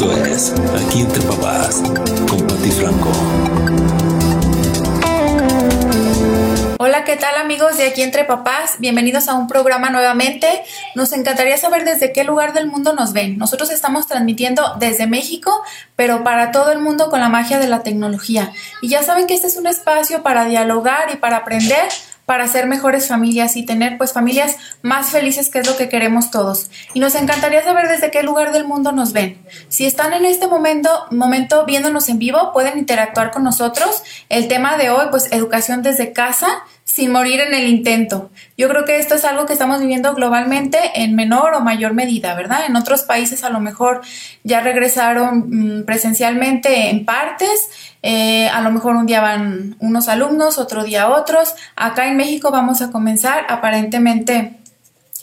Aquí entre papás con Franco. Hola, ¿qué tal amigos de Aquí entre papás? Bienvenidos a un programa nuevamente. Nos encantaría saber desde qué lugar del mundo nos ven. Nosotros estamos transmitiendo desde México, pero para todo el mundo con la magia de la tecnología. Y ya saben que este es un espacio para dialogar y para aprender para ser mejores familias y tener pues familias más felices, que es lo que queremos todos. Y nos encantaría saber desde qué lugar del mundo nos ven. Si están en este momento, momento viéndonos en vivo, pueden interactuar con nosotros. El tema de hoy, pues educación desde casa sin morir en el intento. Yo creo que esto es algo que estamos viviendo globalmente en menor o mayor medida, ¿verdad? En otros países a lo mejor ya regresaron mm, presencialmente en partes, eh, a lo mejor un día van unos alumnos, otro día otros. Acá en México vamos a comenzar aparentemente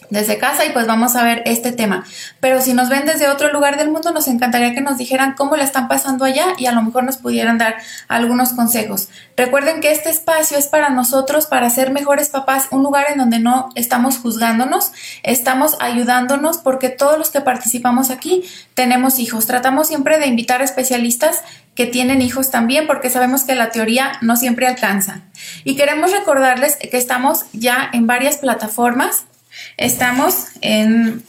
desde casa y pues vamos a ver este tema. Pero si nos ven desde otro lugar del mundo, nos encantaría que nos dijeran cómo la están pasando allá y a lo mejor nos pudieran dar algunos consejos. Recuerden que este espacio es para nosotros, para ser mejores papás, un lugar en donde no estamos juzgándonos, estamos ayudándonos porque todos los que participamos aquí tenemos hijos. Tratamos siempre de invitar a especialistas que tienen hijos también porque sabemos que la teoría no siempre alcanza. Y queremos recordarles que estamos ya en varias plataformas Estamos en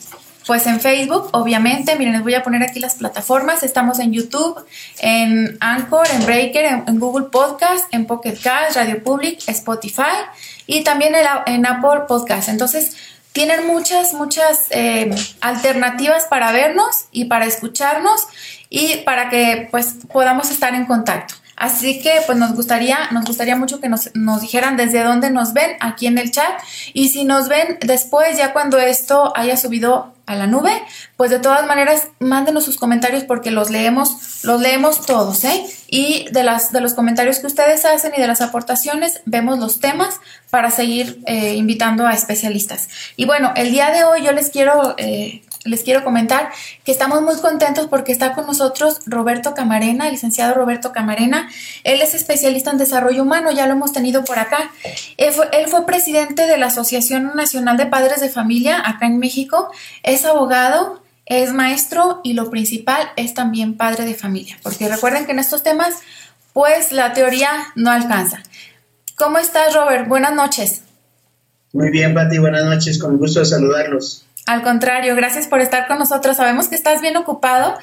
pues en Facebook, obviamente, miren, les voy a poner aquí las plataformas. Estamos en YouTube, en Anchor, en Breaker, en, Google Podcast, en Pocket Cast, Radio Public, Spotify y también en, Apple Podcast. Entonces, tienen muchas, muchas eh, alternativas para vernos y para escucharnos y para que pues podamos estar en contacto. Así que pues nos gustaría, nos gustaría mucho que nos, nos, dijeran desde dónde nos ven aquí en el chat y si nos ven después, ya cuando esto haya subido a la nube, pues de todas maneras mándenos sus comentarios porque los leemos, los leemos todos, ¿eh? Y de las de los comentarios que ustedes hacen y de las aportaciones vemos los temas para seguir eh, invitando a especialistas. Y bueno, el día de hoy yo les quiero eh, les quiero comentar que estamos muy contentos porque está con nosotros Roberto Camarena, el licenciado Roberto Camarena. Él es especialista en desarrollo humano, ya lo hemos tenido por acá. Él fue, presidente de la Asociación Nacional de Padres de Familia acá en México. Es abogado, es maestro y lo principal es también padre de familia. Porque recuerden que en estos temas, pues la teoría no alcanza. ¿Cómo estás, Robert? Buenas noches. Muy bien, Pati, buenas noches. Con gusto saludarlos. Al contrario, gracias por estar con nosotros. Sabemos que estás bien ocupado,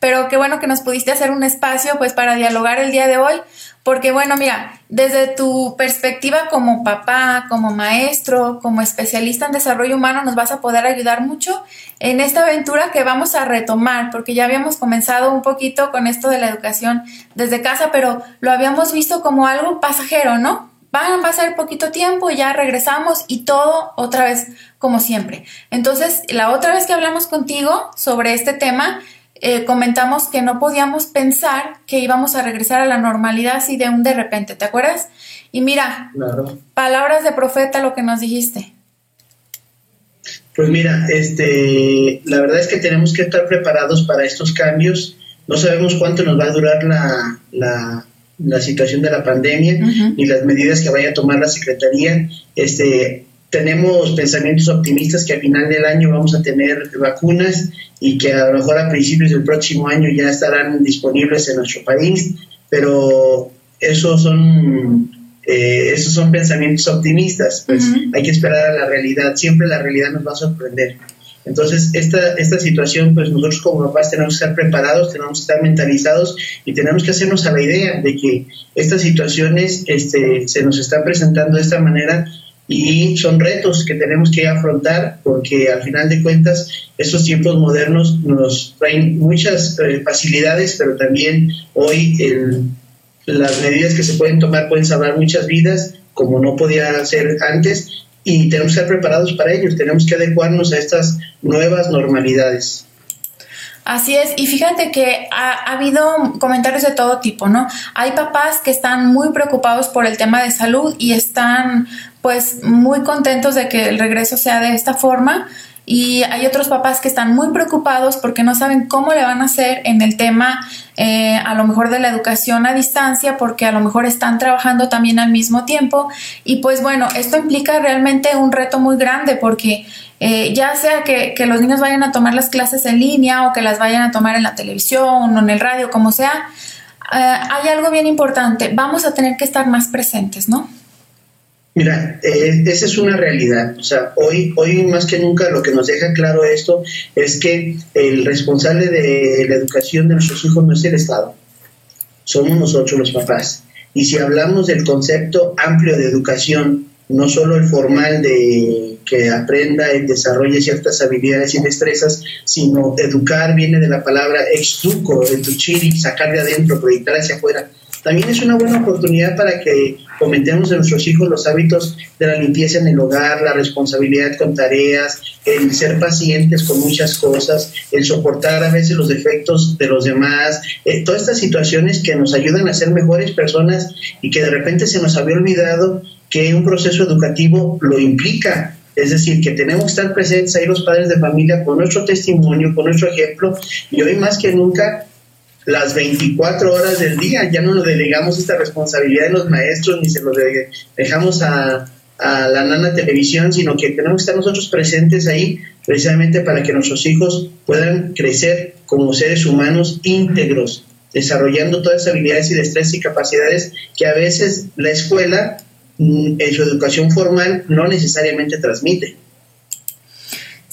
pero qué bueno que nos pudiste hacer un espacio pues para dialogar el día de hoy, porque bueno, mira, desde tu perspectiva como papá, como maestro, como especialista en desarrollo humano, nos vas a poder ayudar mucho en esta aventura que vamos a retomar, porque ya habíamos comenzado un poquito con esto de la educación desde casa, pero lo habíamos visto como algo pasajero, ¿no? Va, va a ser poquito tiempo y ya regresamos y todo otra vez como siempre. Entonces, la otra vez que hablamos contigo sobre este tema, eh, comentamos que no podíamos pensar que íbamos a regresar a la normalidad así de un de repente, ¿te acuerdas? Y mira, palabras de profeta lo que nos dijiste. Pues mira, este, la verdad es que tenemos que estar preparados para estos cambios. No sabemos cuánto nos va a durar la, la, la situación de la pandemia y las medidas que vaya a tomar la Secretaría. Este, tenemos pensamientos optimistas que a final del año vamos a tener vacunas y que a lo mejor a principios del próximo año ya estarán disponibles en nuestro país, pero esos son eh, esos son pensamientos optimistas, pues hay que esperar a la realidad, siempre la realidad nos va a sorprender. Entonces, esta, esta situación, pues nosotros como papás tenemos que estar preparados, tenemos que estar mentalizados y tenemos que hacernos a la idea de que estas situaciones este, se nos están presentando de esta manera y son retos que tenemos que afrontar porque al final de cuentas estos tiempos modernos nos traen muchas eh, facilidades, pero también hoy las medidas que se pueden tomar pueden salvar muchas vidas como no podía ser antes y tenemos que estar preparados para ello, tenemos que adecuarnos a estas nuevas normalidades. Así es, y fíjate que ha, habido comentarios de todo tipo, ¿no? Hay papás que están muy preocupados por el tema de salud y están pues muy contentos de que el regreso sea de esta forma y hay otros papás que están muy preocupados porque no saben cómo le van a hacer en el tema eh, a lo mejor de la educación a distancia porque a lo mejor están trabajando también al mismo tiempo y pues bueno, esto implica realmente un reto muy grande porque eh, ya sea que, que, los niños vayan a tomar las clases en línea o que las vayan a tomar en la televisión o en el radio, como sea, eh, hay algo bien importante, vamos a tener que estar más presentes, ¿no? Mira, eh, esa es una realidad. O sea, hoy, hoy más que nunca lo que nos deja claro esto es que el responsable de la educación de nuestros hijos no es el Estado, somos nosotros los papás. Y si hablamos del concepto amplio de educación, no solo el formal de que aprenda y desarrolle ciertas habilidades y destrezas, sino educar viene de la palabra extuco, educhir sacar de adentro, proyectar hacia afuera también es una buena oportunidad para que comentemos a nuestros hijos los hábitos de la limpieza en el hogar, la responsabilidad con tareas, el ser pacientes con muchas cosas, el soportar a veces los defectos de los demás, eh, todas estas situaciones que nos ayudan a ser mejores personas y que de repente se nos había olvidado que un proceso educativo lo implica. Es decir, que tenemos que estar presentes ahí los padres de familia con nuestro testimonio, con nuestro ejemplo, y hoy más que nunca las 24 horas del día. Ya no lo delegamos esta responsabilidad de los maestros ni se lo dejamos a, a la nana televisión, sino que tenemos que estar nosotros presentes ahí precisamente para que nuestros hijos puedan crecer como seres humanos íntegros, desarrollando todas esas habilidades y destrezas y capacidades que a veces la escuela mm, en su educación formal no necesariamente transmite.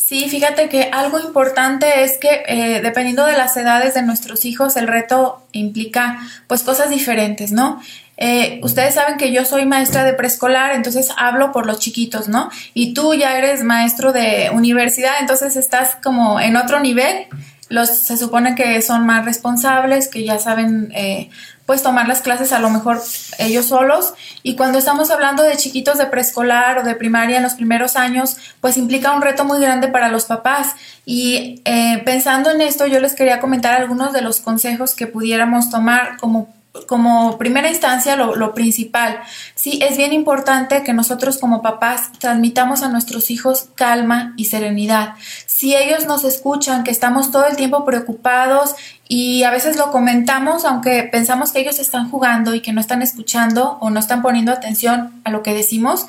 Sí, fíjate que algo importante es que eh, dependiendo de las edades de nuestros hijos, el reto implica pues cosas diferentes, ¿no? Eh, ustedes saben que yo soy maestra de preescolar, entonces hablo por los chiquitos, ¿no? Y tú ya eres maestro de universidad, entonces estás como en otro nivel. Los se supone que son más responsables, que ya saben eh, pues tomar las clases a lo mejor ellos solos. Y cuando estamos hablando de chiquitos de preescolar o de primaria en los primeros años, pues implica un reto muy grande para los papás. Y eh, pensando en esto, yo les quería comentar algunos de los consejos que pudiéramos tomar como como primera instancia lo, principal. Sí, es bien importante que nosotros como papás transmitamos a nuestros hijos calma y serenidad. Si ellos nos escuchan, que estamos todo el tiempo preocupados y a veces lo comentamos, aunque pensamos que ellos están jugando y que no están escuchando o no están poniendo atención a lo que decimos,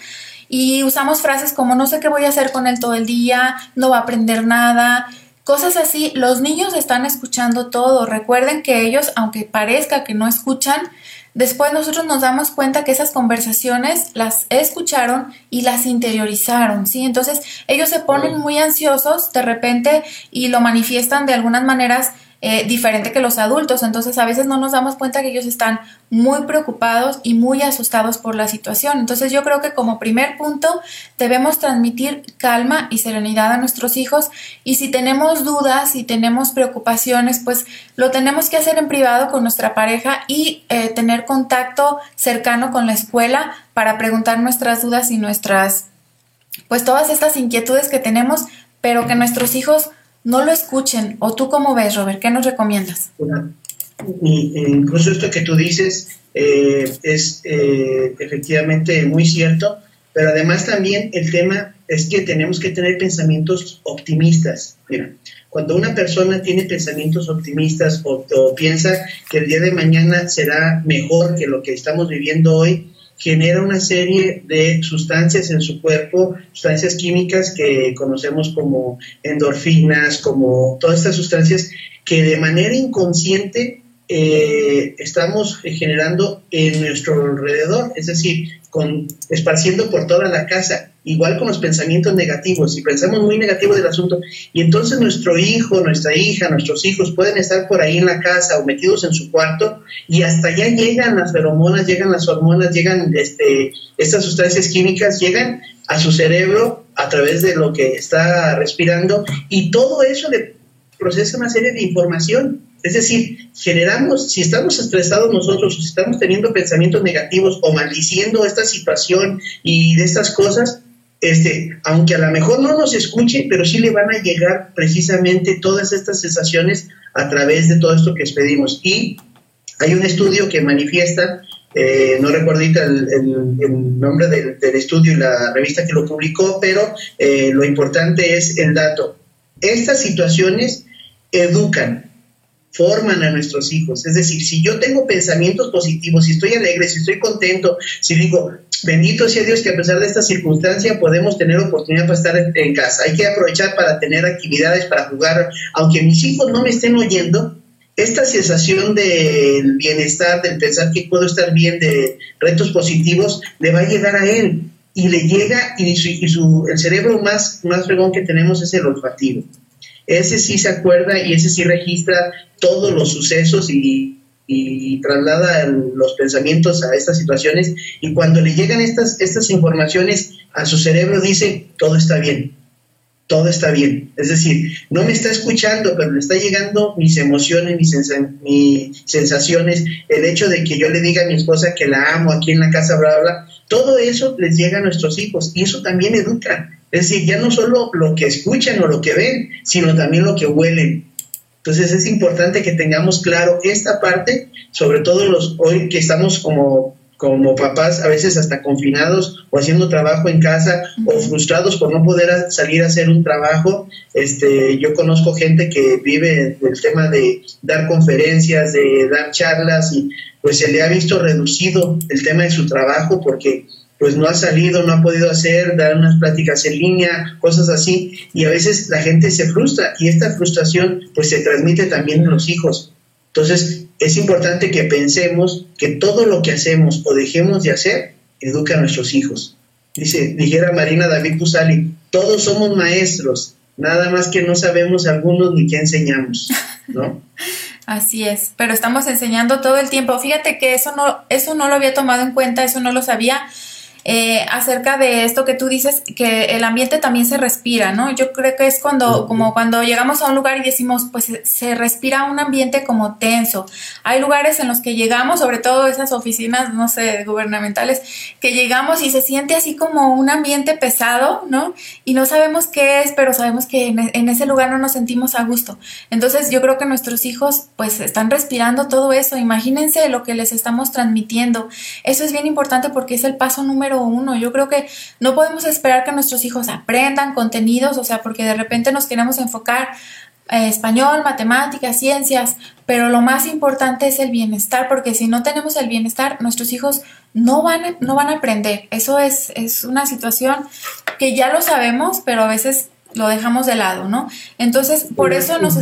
y usamos frases como no sé qué voy a hacer con él todo el día, no va a aprender nada, Cosas así, los niños están escuchando todo. Recuerden que ellos, aunque parezca que no escuchan, después nosotros nos damos cuenta que esas conversaciones las escucharon y las interiorizaron, ¿sí? Entonces ellos se ponen muy ansiosos de repente y lo manifiestan de algunas maneras eh, diferente que los adultos. Entonces a veces no nos damos cuenta que ellos están muy preocupados y muy asustados por la situación. Entonces yo creo que como primer punto debemos transmitir calma y serenidad a nuestros hijos y si tenemos dudas, si tenemos preocupaciones, pues lo tenemos que hacer en privado con nuestra pareja y eh, tener contacto cercano con la escuela para preguntar nuestras dudas y nuestras, pues todas estas inquietudes que tenemos, pero que nuestros hijos no lo escuchen. ¿O tú cómo ves, Robert? ¿Qué nos recomiendas? incluso esto que tú dices eh, es eh, efectivamente muy cierto, pero además también el tema es que tenemos que tener pensamientos optimistas. Mira, cuando una persona tiene pensamientos optimistas o piensa que el día de mañana será mejor que lo que estamos viviendo hoy, genera una serie de sustancias en su cuerpo, sustancias químicas que conocemos como endorfinas, como todas estas sustancias que de manera inconsciente eh, estamos generando en nuestro alrededor, es decir, con, esparciendo por toda la casa, igual con los pensamientos negativos, si pensamos muy negativo del asunto, y entonces nuestro hijo, nuestra hija, nuestros hijos pueden estar por ahí en la casa o metidos en su cuarto, y hasta allá llegan las feromonas, llegan las hormonas, llegan este, estas sustancias químicas, llegan a su cerebro a través de lo que está respirando, y todo eso le procesa una serie de información. Es decir, generamos, si estamos estresados nosotros, si estamos teniendo pensamientos negativos o maldiciendo esta situación y de estas cosas, este, aunque a lo mejor no nos escuche, pero sí le van a llegar precisamente todas estas sensaciones a través de todo esto que expedimos. Y hay un estudio que manifiesta eh, no recuerdo el, nombre del, estudio y la revista que lo publicó, pero eh, lo importante es el dato. Estas situaciones educan, forman a nuestros hijos. Es decir, si yo tengo pensamientos positivos, si estoy alegre, si estoy contento, si digo, bendito sea Dios que a pesar de esta circunstancia podemos tener oportunidad para estar en casa. Hay que aprovechar para tener actividades, para jugar. Aunque mis hijos no me estén oyendo, esta sensación del bienestar, del pensar que puedo estar bien, de retos positivos, le va a llegar a él. Y le llega, y, su, el cerebro más, más fregón que tenemos es el olfativo. Ese sí se acuerda y ese sí registra todos los sucesos y, y traslada los pensamientos a estas situaciones. Y cuando le llegan estas, estas informaciones a su cerebro, dice, todo está bien, todo está bien. Es decir, no me está escuchando, pero le está llegando mis emociones, mis, sensaciones, el hecho de que yo le diga a mi esposa que la amo aquí en la casa, bla, bla, todo eso les llega a nuestros hijos y eso también educa. Es decir, ya no solo lo que escuchan o lo que ven, sino también lo que huelen. Entonces es importante que tengamos claro esta parte, sobre todo los hoy que estamos como como papás a veces hasta confinados o haciendo trabajo en casa o frustrados por no poder salir a hacer un trabajo. Este, yo conozco gente que vive el tema de dar conferencias, de dar charlas y pues se le ha visto reducido el tema de su trabajo porque pues no ha salido, no ha podido hacer, dar unas pláticas en línea, cosas así, y a veces la gente se frustra y esta frustración pues se transmite también en los hijos. Entonces, es importante que pensemos que todo lo que hacemos o dejemos de hacer educa a nuestros hijos. Dice, dijera Marina David Pusali, todos somos maestros, nada más que no sabemos algunos ni qué enseñamos, ¿no? Así es, pero estamos enseñando todo el tiempo. Fíjate que eso no, eso no lo había tomado en cuenta, eso no lo sabía eh, acerca de esto que tú dices, que el ambiente también se respira, ¿no? Yo creo que es cuando, como cuando llegamos a un lugar y decimos, pues se respira un ambiente como tenso. Hay lugares en los que llegamos, sobre todo esas oficinas, no sé, gubernamentales, que llegamos y se siente así como un ambiente pesado, ¿no? Y no sabemos qué es, pero sabemos que en, en ese lugar no nos sentimos a gusto. Entonces yo creo que nuestros hijos pues están respirando todo eso. Imagínense lo que les estamos transmitiendo. Eso es bien importante porque es el paso número uno. Yo creo que no podemos esperar que nuestros hijos aprendan contenidos, o sea, porque de repente nos queremos enfocar eh, español, matemáticas, ciencias, pero lo más importante es el bienestar, porque si no tenemos el bienestar, nuestros hijos no van a, no van a aprender. Eso es, es una situación que ya lo sabemos, pero a veces lo dejamos de lado, ¿no? Entonces, por eso nos...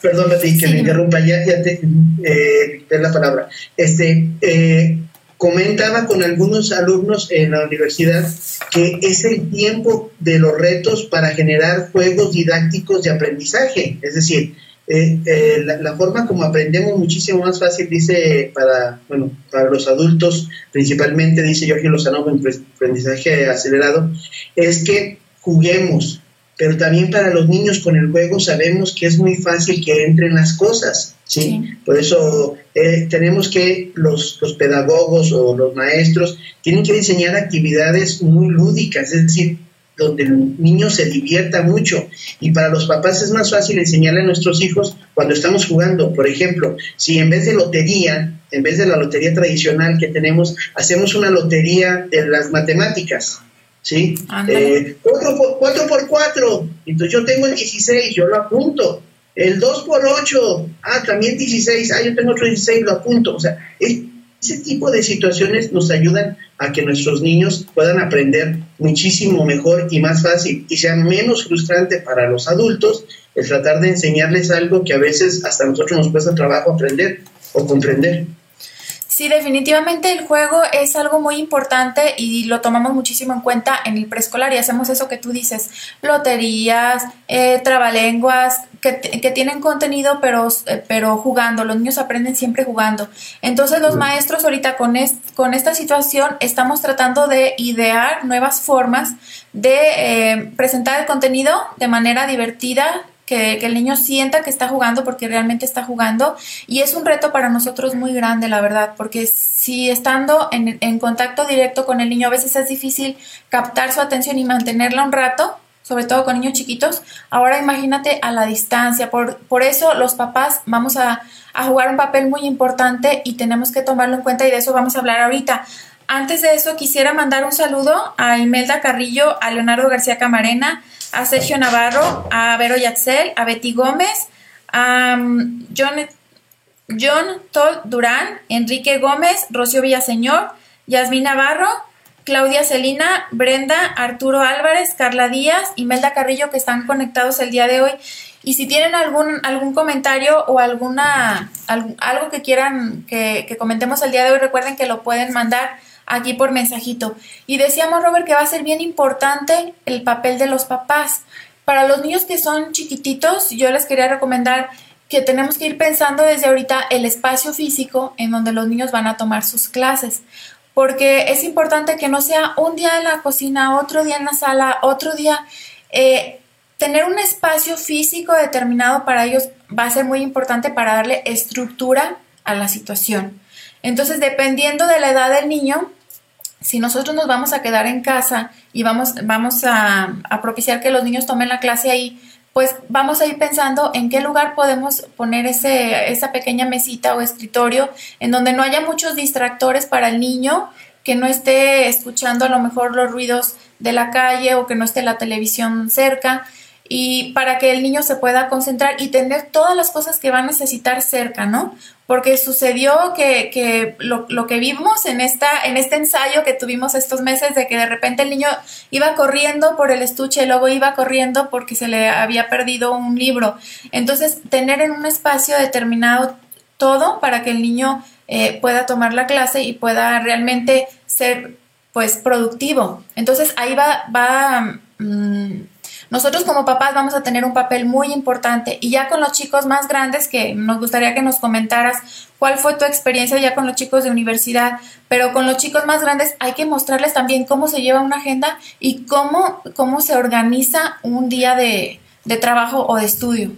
perdón, que me interrumpa, ya, te, eh, la palabra. Este, eh, comentaba con algunos alumnos en la universidad que es el tiempo de los retos para generar juegos didácticos de aprendizaje. Es decir, eh, eh, la, forma como aprendemos muchísimo más fácil, dice para, bueno, para los adultos, principalmente, dice Jorge Lozano en aprendizaje acelerado, es que juguemos, pero también para los niños con el juego sabemos que es muy fácil que entren las cosas. ¿sí? Por eso eh, tenemos que los, los, pedagogos o los maestros tienen que diseñar actividades muy lúdicas, es decir, donde el niño se divierta mucho. Y para los papás es más fácil enseñarle a nuestros hijos cuando estamos jugando. Por ejemplo, si en vez de lotería, en vez de la lotería tradicional que tenemos, hacemos una lotería de las matemáticas. ¿Sí? 4 eh, por 4 por 4. Entonces yo tengo el 16, yo lo apunto el 2 por 8, ah, también 16, ah, yo tengo otro 16, lo apunto. O sea, ese tipo de situaciones nos ayudan a que nuestros niños puedan aprender muchísimo mejor y más fácil y sea menos frustrante para los adultos el tratar de enseñarles algo que a veces hasta nosotros nos cuesta trabajo aprender o comprender. Sí, definitivamente el juego es algo muy importante y lo tomamos muchísimo en cuenta en el preescolar y hacemos eso que tú dices, loterías, eh, trabalenguas, que, que, tienen contenido pero, eh, pero jugando, los niños aprenden siempre jugando. Entonces los maestros ahorita con, con esta situación estamos tratando de idear nuevas formas de eh, presentar el contenido de manera divertida, que, el niño sienta que está jugando porque realmente está jugando y es un reto para nosotros muy grande, la verdad, porque si estando en, en contacto directo con el niño a veces es difícil captar su atención y mantenerla un rato, sobre todo con niños chiquitos. Ahora imagínate a la distancia. Por, por eso los papás vamos a, a jugar un papel muy importante y tenemos que tomarlo en cuenta y de eso vamos a hablar ahorita. Antes de eso, quisiera mandar un saludo a Imelda Carrillo, a Leonardo García Camarena, a Sergio Navarro, a Vero Yatzel, a Betty Gómez, a um, John, John Todd Durán, Enrique Gómez, Rocío Villaseñor, Yasmín Navarro, Claudia Celina, Brenda, Arturo Álvarez, Carla Díaz, Imelda Carrillo, que están conectados el día de hoy. Y si tienen algún, algún comentario o alguna, algo que quieran que, que comentemos el día de hoy, recuerden que lo pueden mandar aquí por mensajito. Y decíamos, Robert, que va a ser bien importante el papel de los papás. Para los niños que son chiquititos, yo les quería recomendar que tenemos que ir pensando desde ahorita el espacio físico en donde los niños van a tomar sus clases. Porque es importante que no sea un día en la cocina, otro día en la sala, otro día. Eh, tener un espacio físico determinado para ellos va a ser muy importante para darle estructura a la situación. Entonces, dependiendo de la edad del niño, si nosotros nos vamos a quedar en casa y vamos, vamos a, propiciar que los niños tomen la clase ahí, pues vamos a ir pensando en qué lugar podemos poner ese, esa pequeña mesita o escritorio en donde no haya muchos distractores para el niño, que no esté escuchando a lo mejor los ruidos de la calle o que no esté la televisión cerca y para que el niño se pueda concentrar y tener todas las cosas que va a necesitar cerca, ¿no? Porque sucedió que, que lo, lo, que vimos en, esta, en este ensayo que tuvimos estos meses de que de repente el niño iba corriendo por el estuche y luego iba corriendo porque se le había perdido un libro. Entonces, tener en un espacio determinado todo para que el niño eh, pueda tomar la clase y pueda realmente ser pues productivo. Entonces ahí va, va mm, nosotros como papás vamos a tener un papel muy importante y ya con los chicos más grandes que nos gustaría que nos comentaras cuál fue tu experiencia ya con los chicos de universidad, pero con los chicos más grandes hay que mostrarles también cómo se lleva una agenda y cómo, cómo se organiza un día de, trabajo o de estudio.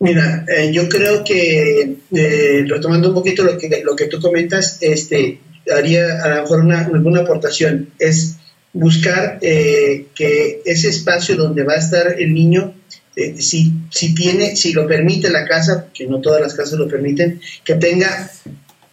Mira, eh, yo creo que eh, retomando un poquito lo que, lo que tú comentas, este, haría a lo mejor una, alguna aportación. Es buscar eh, que ese espacio donde va a estar el niño, eh, si, si tiene, si lo permite la casa, que no todas las casas lo permiten, que tenga,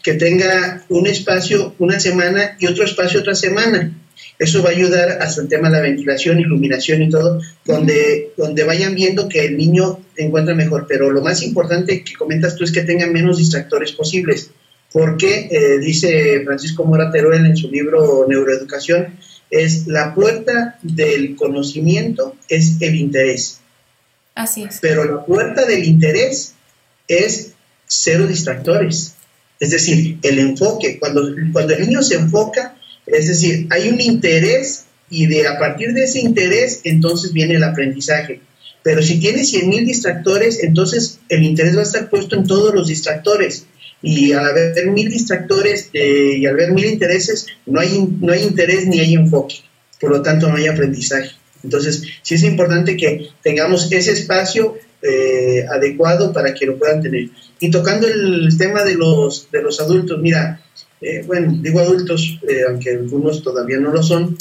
que tenga un espacio una semana y otro espacio otra semana. Eso va a ayudar hasta el tema de la ventilación, iluminación y todo, donde, donde vayan viendo que el niño encuentra mejor. Pero lo más importante que comentas tú es que tenga menos distractores posibles, porque eh, dice Francisco Mora Teruel en su libro Neuroeducación, es la puerta del conocimiento es el interés. Así es. Pero la puerta del interés es cero distractores. Es decir, el enfoque, cuando, cuando el niño se enfoca, es decir, hay un interés y de a partir de ese interés entonces viene el aprendizaje. Pero si tiene 100.000 distractores, entonces el interés va a estar puesto en todos los distractores y al haber mil distractores eh, y al haber mil intereses, no hay, no hay interés ni hay enfoque, por lo tanto no hay aprendizaje. Entonces, sí es importante que tengamos ese espacio eh, adecuado para que lo puedan tener. Y tocando el tema de los, de los adultos, mira, eh, bueno, digo adultos, aunque algunos todavía no lo son,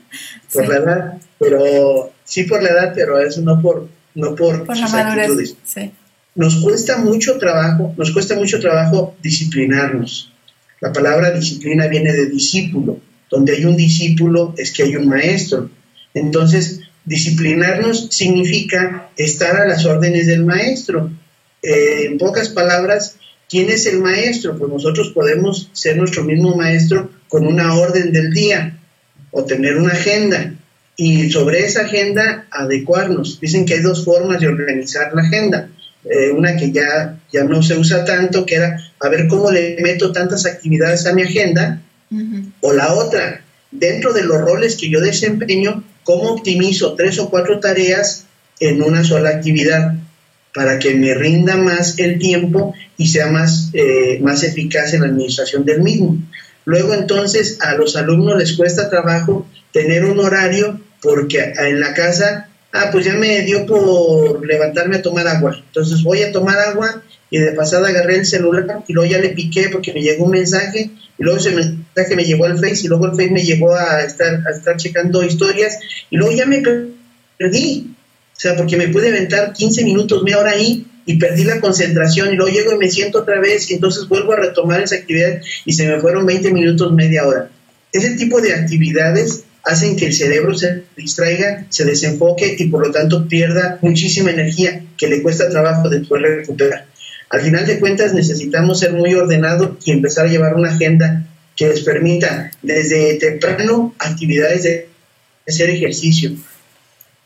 por la edad, pero sí por la edad, pero eso no por, no por, por sus actitudes. Sí nos cuesta mucho trabajo, nos cuesta mucho trabajo disciplinarnos. La palabra disciplina viene de discípulo. Donde hay un discípulo es que hay un maestro. Entonces, disciplinarnos significa estar a las órdenes del maestro. Eh, en pocas palabras, ¿quién es el maestro? Pues nosotros podemos ser nuestro mismo maestro con una orden del día o tener una agenda y sobre esa agenda adecuarnos. Dicen que hay dos formas de organizar la agenda. Eh, una que ya, ya no se usa tanto, que era a ver cómo le meto tantas actividades a mi agenda, o la otra, dentro de los roles que yo desempeño, cómo optimizo tres o cuatro tareas en una sola actividad para que me rinda más el tiempo y sea más, eh, más eficaz en la administración del mismo. Luego entonces a los alumnos les cuesta trabajo tener un horario porque en la casa ah, pues ya me dio por levantarme a tomar agua. Entonces voy a tomar agua y de pasada agarré el celular y luego ya le piqué porque me llegó un mensaje y luego ese mensaje me llegó al Face y luego el Face me llevó a estar, a estar checando historias y luego ya me perdí. O sea, porque me pude aventar 15 minutos, media hora ahí y perdí la concentración y luego llego y me siento otra vez y entonces vuelvo a retomar esa actividad y se me fueron 20 minutos, media hora. Ese tipo de actividades hacen que el cerebro se distraiga, se desenfoque y por lo tanto pierda muchísima energía que le cuesta trabajo de poder recuperar. Al final de cuentas necesitamos ser muy ordenados y empezar a llevar una agenda que les permita desde temprano actividades de hacer ejercicio.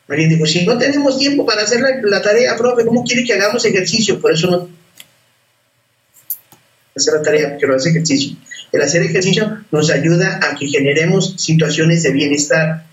María dijo, si no tenemos tiempo para hacer la, tarea, profe, ¿cómo quiere que hagamos ejercicio? Por eso no hacer la tarea, quiero hacer ejercicio. El hacer ejercicio nos ayuda a que generemos situaciones de bienestar.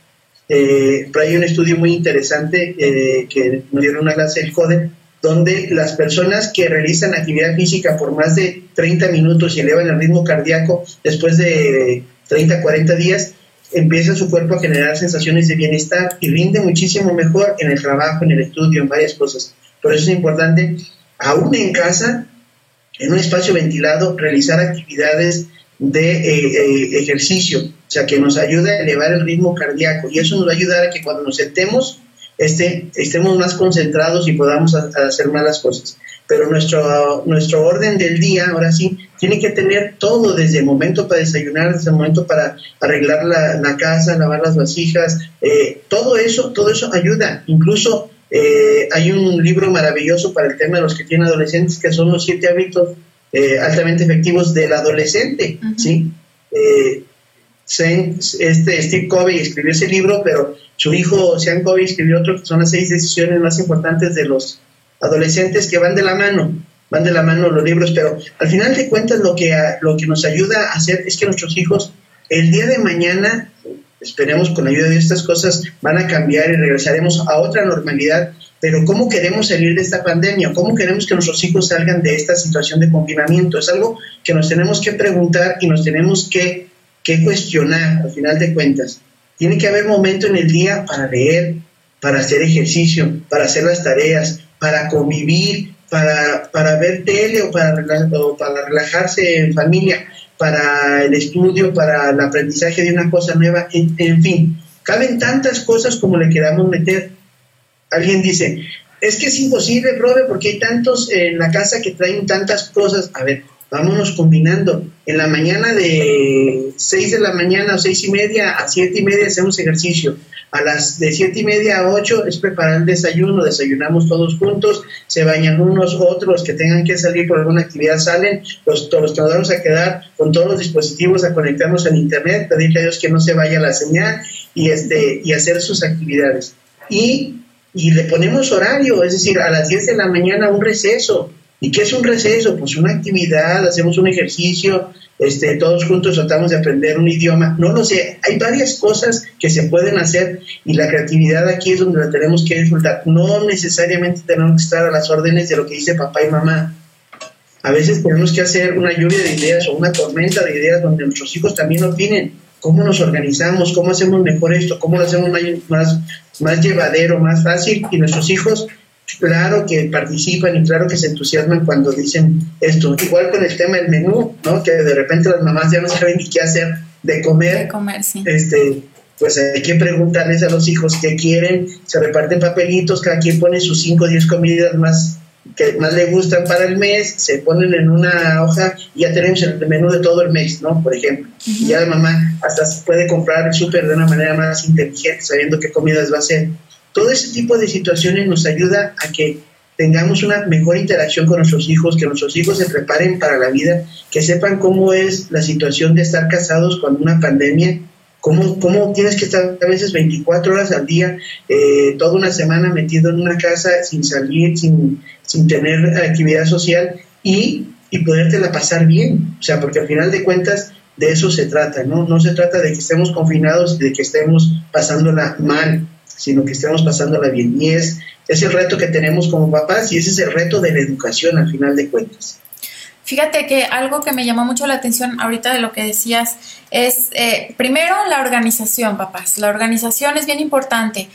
Eh, hay un estudio muy interesante eh, que nos dieron una clase del CODE, donde las personas que realizan actividad física por más de 30 minutos y elevan el ritmo cardíaco después de 30, 40 días, empieza su cuerpo a generar sensaciones de bienestar y rinde muchísimo mejor en el trabajo, en el estudio, en varias cosas. Por eso es importante, aún en casa, en un espacio ventilado, realizar actividades de eh, eh, ejercicio, o sea, que nos ayuda a elevar el ritmo cardíaco y eso nos va a ayudar a que cuando nos sentemos este, estemos más concentrados y podamos hacer más las cosas. Pero nuestro, nuestro orden del día, ahora sí, tiene que tener todo desde el momento para desayunar, desde el momento para arreglar la, casa, lavar las vasijas, eh, todo eso, todo eso ayuda. Incluso hay un libro maravilloso para el tema de los que tienen adolescentes que son los siete hábitos eh, altamente efectivos del adolescente, ¿sí? Eh, este Steve Covey escribió ese libro, pero su hijo Sean Covey escribió otro que son las seis decisiones más importantes de los adolescentes que van de la mano, van de la mano los libros, pero al final de cuentas lo que, lo que nos ayuda a hacer es que nuestros hijos el día de mañana, esperemos con la ayuda de estas cosas, van a cambiar y regresaremos a otra normalidad pero ¿cómo queremos salir de esta pandemia? ¿Cómo queremos que nuestros hijos salgan de esta situación de confinamiento? Es algo que nos tenemos que preguntar y nos tenemos que, cuestionar al final de cuentas. Tiene que haber momento en el día para leer, para hacer ejercicio, para hacer las tareas, para convivir, para, para ver tele o para, para relajarse en familia, para el estudio, para el aprendizaje de una cosa nueva, en fin. Caben tantas cosas como le queramos meter Alguien dice, es que es imposible, profe, porque hay tantos en la casa que traen tantas cosas. A ver, vámonos combinando. En la mañana de 6 de la mañana o seis y media a siete y media hacemos ejercicio. A las de siete y media a 8 es preparar el desayuno, desayunamos todos juntos, se bañan unos, otros que tengan que salir por alguna actividad salen, los, nos vamos a quedar con todos los dispositivos a conectarnos en internet, pedirle a Dios que no se vaya la señal y, este, y hacer sus actividades. Y y le ponemos horario, es decir, a las 10 de la mañana un receso. ¿Y qué es un receso? Pues una actividad, hacemos un ejercicio, este, todos juntos tratamos de aprender un idioma. No lo sé, hay varias cosas que se pueden hacer y la creatividad aquí es donde la tenemos que disfrutar. No necesariamente tenemos que estar a las órdenes de lo que dice papá y mamá. A veces tenemos que hacer una lluvia de ideas o una tormenta de ideas donde nuestros hijos también opinen cómo nos organizamos, cómo hacemos mejor esto, cómo lo hacemos más, más, llevadero, más fácil. Y nuestros hijos, claro que participan y claro que se entusiasman cuando dicen esto. Igual con el tema del menú, ¿no? Que de repente las mamás ya no saben ni qué hacer de comer. De comer, sí. Este, pues hay que preguntarles a los hijos qué quieren, se reparten papelitos, cada quien pone sus 5 o 10 comidas más que más le gustan para el mes, se ponen en una hoja y ya tenemos el menú de todo el mes, ¿no? Por ejemplo. Y ya la mamá hasta puede comprar el súper de una manera más inteligente, sabiendo qué comidas va a hacer. Todo ese tipo de situaciones nos ayuda a que tengamos una mejor interacción con nuestros hijos, que nuestros hijos se preparen para la vida, que sepan cómo es la situación de estar casados con una pandemia ¿Cómo, ¿Cómo, tienes que estar a veces 24 horas al día, eh, toda una semana metido en una casa sin salir, sin, sin tener actividad social y, y podértela pasar bien? O sea, porque al final de cuentas de eso se trata, ¿no? No se trata de que estemos confinados y de que estemos pasándola mal, sino que estemos pasándola bien. Y es, es el reto que tenemos como papás y ese es el reto de la educación al final de cuentas. Fíjate que algo que me llamó mucho la atención ahorita de lo que decías es, eh, primero, la organización, papás. La organización es bien importante.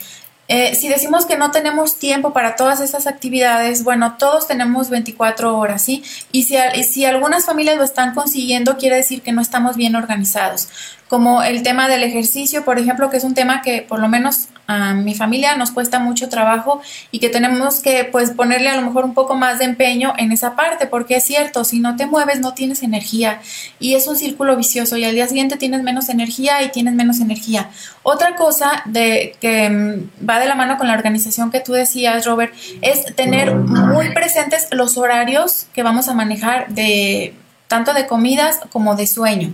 Eh, si decimos que no tenemos tiempo para todas estas actividades, bueno, todos tenemos 24 horas, ¿sí? Y si, si algunas familias lo están consiguiendo, quiere decir que no estamos bien organizados. Como el tema del ejercicio, por ejemplo, que es un tema que por lo menos a mi familia nos cuesta mucho trabajo y que tenemos que pues ponerle a lo mejor un poco más de empeño en esa parte, porque es cierto, si no te mueves no tienes energía y es un círculo vicioso y al día siguiente tienes menos energía y tienes menos energía. Otra cosa de que mm, va de la mano con la organización que tú decías, Robert, es tener muy presentes los horarios que vamos a manejar de tanto de comidas como de sueño.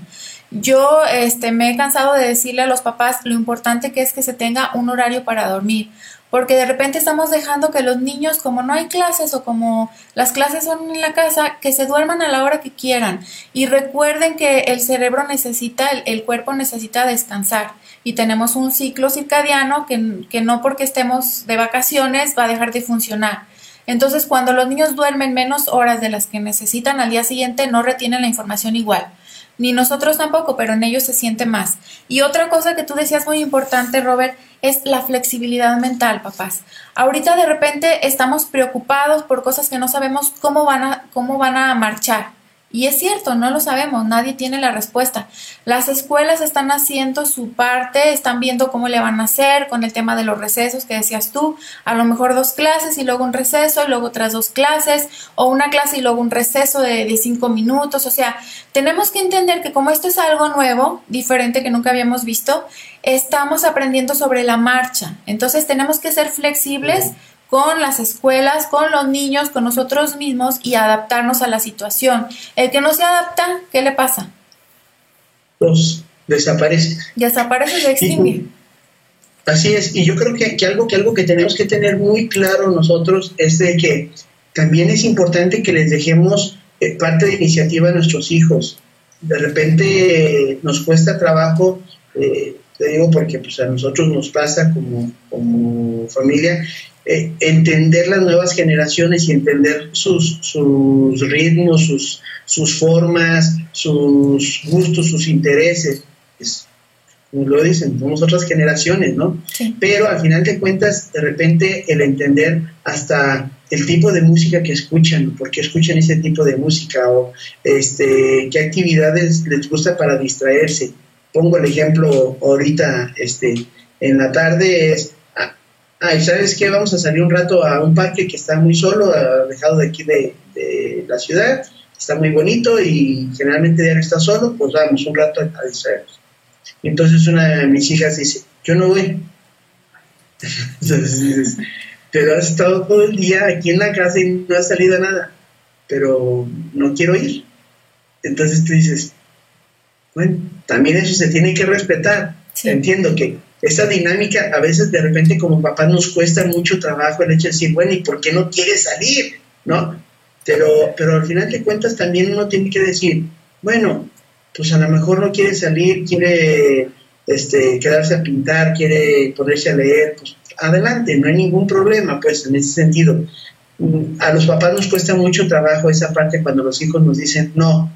Yo este, me he cansado de decirle a los papás lo importante que es que se tenga un horario para dormir, porque de repente estamos dejando que los niños, como no hay clases o como las clases son en la casa, que se duerman a la hora que quieran. Y recuerden que el cerebro necesita, el, cuerpo necesita descansar. Y tenemos un ciclo circadiano que, que no porque estemos de vacaciones va a dejar de funcionar. Entonces, cuando los niños duermen menos horas de las que necesitan al día siguiente, no retienen la información igual ni nosotros tampoco, pero en ellos se siente más. Y otra cosa que tú decías muy importante, Robert, es la flexibilidad mental, papás. Ahorita de repente estamos preocupados por cosas que no sabemos cómo van a, cómo van a marchar. Y es cierto, no lo sabemos, nadie tiene la respuesta. Las escuelas están haciendo su parte, están viendo cómo le van a hacer con el tema de los recesos que decías tú, a lo mejor dos clases y luego un receso y luego otras dos clases, o una clase y luego un receso de, cinco minutos. O sea, tenemos que entender que como esto es algo nuevo, diferente que nunca habíamos visto, estamos aprendiendo sobre la marcha. Entonces tenemos que ser flexibles con las escuelas, con los niños, con nosotros mismos y adaptarnos a la situación. El que no se adapta, ¿qué le pasa? Pues desaparece. Desaparece, se extingue. así es, y yo creo que, algo, que algo que tenemos que tener muy claro nosotros es de que también es importante que les dejemos eh, parte de iniciativa a nuestros hijos. De repente nos cuesta trabajo, eh, te digo porque pues, a nosotros nos pasa como, como familia, eh, entender las nuevas generaciones y entender sus, sus ritmos, sus, sus formas, sus gustos, sus intereses. como lo dicen, somos otras generaciones, ¿no? Pero al final de cuentas, de repente, el entender hasta el tipo de música que escuchan, por qué escuchan ese tipo de música o este, qué actividades les gusta para distraerse. Pongo el ejemplo ahorita, este, en la tarde es ay, ¿sabes qué? Vamos a salir un rato a un parque que está muy solo, alejado de aquí de, la ciudad, está muy bonito y generalmente ya no está solo, pues vamos un rato a, distraernos. Entonces una de mis hijas dice, yo no voy. entonces dices, pero has estado todo el día aquí en la casa y no has salido a nada, pero no quiero ir. Entonces tú dices, bueno, también eso se tiene que respetar. Entiendo que esa dinámica a veces de repente como papá nos cuesta mucho trabajo el hecho de decir, bueno, ¿y por qué no quiere salir? ¿No? Pero, pero al final de cuentas también uno tiene que decir, bueno, pues a lo mejor no quiere salir, quiere este, quedarse a pintar, quiere ponerse a leer, pues adelante, no hay ningún problema, pues en ese sentido. Mm, a los papás nos cuesta mucho trabajo esa parte cuando los hijos nos dicen, no,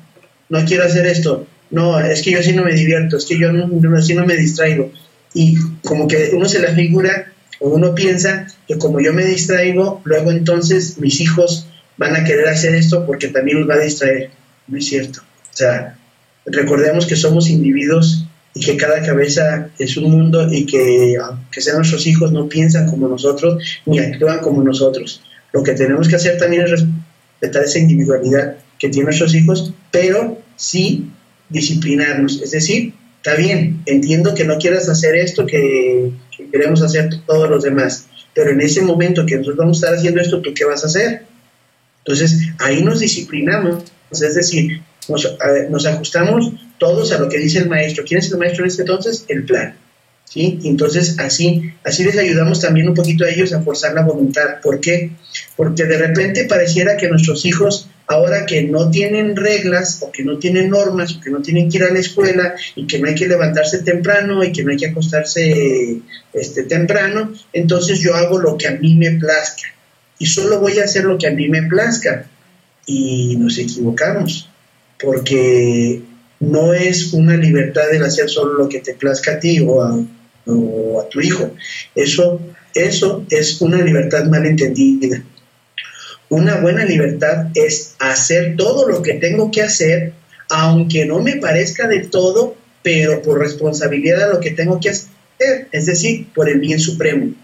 no quiero hacer esto, no, es que yo así no me divierto, es que yo así no me distraigo y como que uno se la figura o uno piensa que como yo me distraigo, luego entonces mis hijos van a querer hacer esto porque también los va a distraer. No es cierto. O sea, recordemos que somos individuos y que cada cabeza es un mundo y que aunque sean nuestros hijos no piensan como nosotros ni actúan como nosotros. Lo que tenemos que hacer también es respetar esa individualidad que tienen nuestros hijos, pero sí disciplinarnos, es decir, está bien, entiendo que no quieras hacer esto que, queremos hacer todos los demás, pero en ese momento que nosotros vamos a estar haciendo esto, ¿tú qué vas a hacer? Entonces, ahí nos disciplinamos, es decir, nos, ajustamos todos a lo que dice el maestro. ¿Quién es el maestro en este entonces? El plan. ¿sí? entonces así, así les ayudamos también un poquito a ellos a forzar la voluntad. ¿Por qué? Porque de repente pareciera que nuestros hijos ahora que no tienen reglas o que no tienen normas o que no tienen que ir a la escuela y que no hay que levantarse temprano y que no hay que acostarse este, temprano, entonces yo hago lo que a mí me plazca y solo voy a hacer lo que a mí me plazca y nos equivocamos porque no es una libertad el hacer solo lo que te plazca a ti o a, o a tu hijo. Eso, eso es una libertad mal entendida. Una buena libertad es hacer todo lo que tengo que hacer, aunque no me parezca del todo, pero por responsabilidad a lo que tengo que hacer. es decir, por el bien supremo.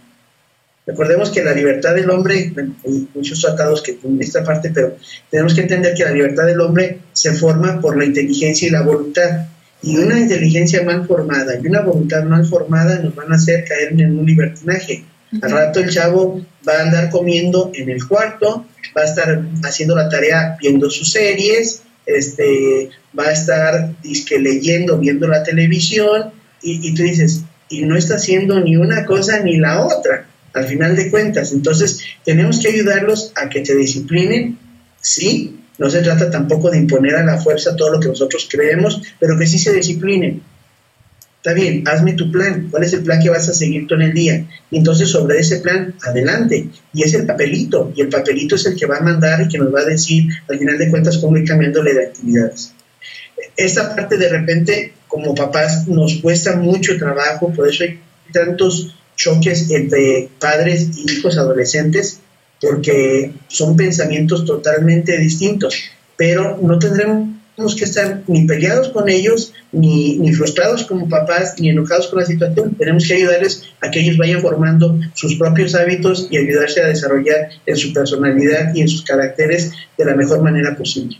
Recordemos que la libertad del hombre, hay muchos tratados que tienen esta parte, pero tenemos que entender que la libertad del hombre se forma por la inteligencia y la voluntad. Y una inteligencia mal formada y una voluntad mal formada nos van a hacer caer en un libertinaje. Al rato el chavo va a andar comiendo en el cuarto, va a estar haciendo la tarea viendo sus series, este, va a estar disque leyendo, viendo la televisión, y, y tú dices, y no está haciendo ni una cosa ni la otra al final de cuentas. Entonces, tenemos que ayudarlos a que se disciplinen, sí, no se trata tampoco de imponer a la fuerza todo lo que nosotros creemos, pero que sí se disciplinen. Está bien, hazme tu plan. ¿Cuál es el plan que vas a seguir tú en el día? Y entonces sobre ese plan, adelante. Y es el papelito. Y el papelito es el que va a mandar y que nos va a decir, al final de cuentas, cómo ir cambiándole de actividades. Esta parte de repente, como papás, nos cuesta mucho trabajo, por eso hay tantos choques entre padres y hijos adolescentes porque son pensamientos totalmente distintos, pero no tendremos que estar ni peleados con ellos, ni, ni, frustrados como papás, ni enojados con la situación. Tenemos que ayudarles a que ellos vayan formando sus propios hábitos y ayudarse a desarrollar en su personalidad y en sus caracteres de la mejor manera posible.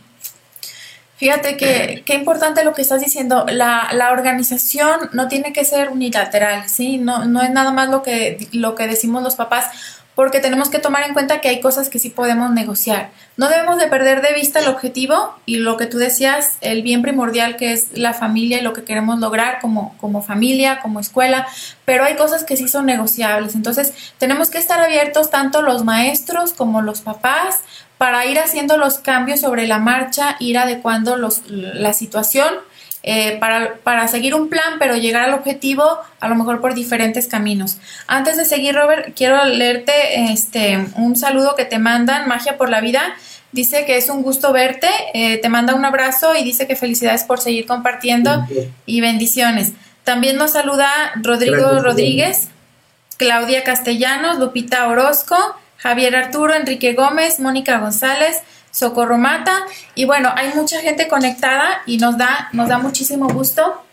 Fíjate que qué importante lo que estás diciendo. La, la, organización no tiene que ser unilateral, ¿sí? No, no es nada más lo que, lo que decimos los papás, porque tenemos que tomar en cuenta que hay cosas que sí podemos negociar. No debemos de perder de vista el objetivo y lo que tú decías, el bien primordial que es la familia y lo que queremos lograr como, como familia, como escuela, pero hay cosas que sí son negociables. Entonces, tenemos que estar abiertos tanto los maestros como los papás para ir haciendo los cambios sobre la marcha, ir adecuando los, la situación eh, para, para, seguir un plan, pero llegar al objetivo a lo mejor por diferentes caminos. Antes de seguir, Robert, quiero leerte este, un saludo que te mandan, Magia por la Vida. Dice que es un gusto verte, eh, te manda un abrazo y dice que felicidades por seguir compartiendo y bendiciones. También nos saluda Rodrigo Rodríguez, Claudia Castellanos, Lupita Orozco, Javier Arturo, Enrique Gómez, Mónica González, Socorro Mata. Y bueno, hay mucha gente conectada y nos da, nos da muchísimo gusto.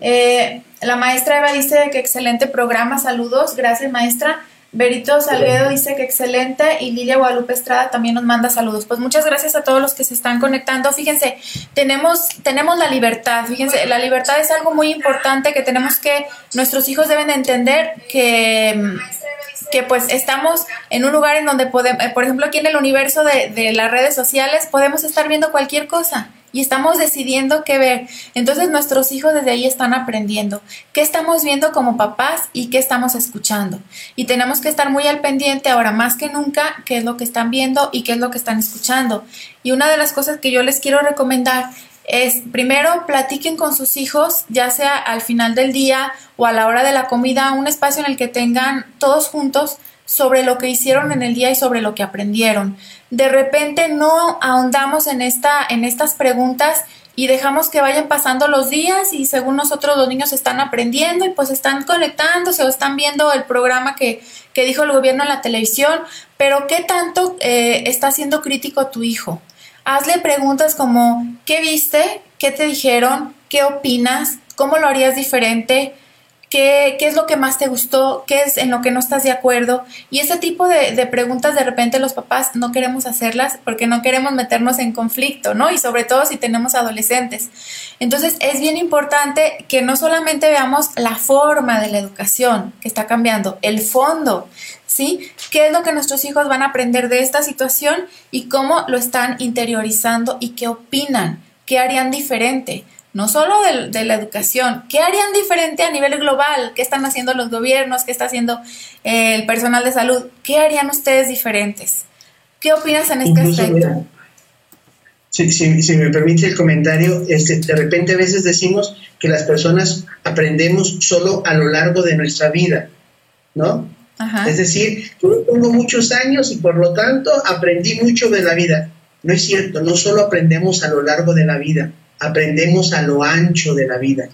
Eh, la maestra Eva dice que excelente programa, saludos, gracias maestra. Berito Salguedo dice que excelente y Lilia Guadalupe Estrada también nos manda saludos. Pues muchas gracias a todos los que se están conectando. Fíjense, tenemos, tenemos la libertad, fíjense, la libertad es algo muy importante que tenemos que, nuestros hijos deben entender que que pues estamos en un lugar en donde podemos, eh, por ejemplo aquí en el universo de, de, las redes sociales podemos estar viendo cualquier cosa y estamos decidiendo qué ver. Entonces nuestros hijos desde ahí están aprendiendo qué estamos viendo como papás y qué estamos escuchando. Y tenemos que estar muy al pendiente ahora más que nunca qué es lo que están viendo y qué es lo que están escuchando. Y una de las cosas que yo les quiero recomendar es primero platiquen con sus hijos, ya sea al final del día o a la hora de la comida, un espacio en el que tengan todos juntos sobre lo que hicieron en el día y sobre lo que aprendieron. De repente no ahondamos en, esta, en estas preguntas y dejamos que vayan pasando los días y según nosotros los niños están aprendiendo y pues están conectándose o están viendo el programa que, que dijo el gobierno en la televisión, pero ¿qué tanto eh, está siendo crítico tu hijo? hazle preguntas como ¿qué viste? ¿Qué te dijeron? ¿Qué opinas? ¿Cómo lo harías diferente? ¿Qué, ¿Qué, es lo que más te gustó? ¿Qué es en lo que no estás de acuerdo? Y ese tipo de, de, preguntas de repente los papás no queremos hacerlas porque no queremos meternos en conflicto, ¿no? Y sobre todo si tenemos adolescentes. Entonces es bien importante que no solamente veamos la forma de la educación que está cambiando, el fondo, ¿sí? ¿Qué es lo que nuestros hijos van a aprender de esta situación y cómo lo están interiorizando y qué opinan? ¿Qué harían diferente? No solo de, la educación, ¿qué harían diferente a nivel global? ¿Qué están haciendo los gobiernos? ¿Qué está haciendo el personal de salud? ¿Qué harían ustedes diferentes? ¿Qué opinas en este aspecto? si, me permite el comentario, este, de repente a veces decimos que las personas aprendemos solo a lo largo de nuestra vida, ¿no? Es decir, yo tengo muchos años y por lo tanto aprendí mucho de la vida. No es cierto, no solo aprendemos a lo largo de la vida, aprendemos a lo ancho de la vida.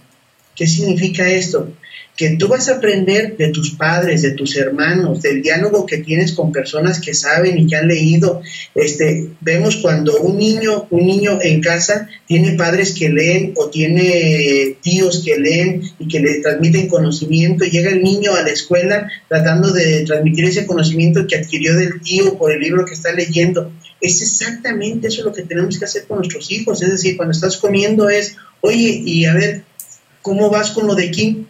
¿Qué significa esto? que tú vas a aprender de tus padres, de tus hermanos, del diálogo que tienes con personas que saben y que han leído. Este, vemos cuando un niño, un niño en casa tiene padres que leen o tiene tíos que leen y que le transmiten conocimiento, llega el niño a la escuela tratando de transmitir ese conocimiento que adquirió del tío por el libro que está leyendo. Es exactamente eso lo que tenemos que hacer con nuestros hijos, es decir, cuando estás comiendo es, oye, y a ver, ¿cómo vas con lo de Kim?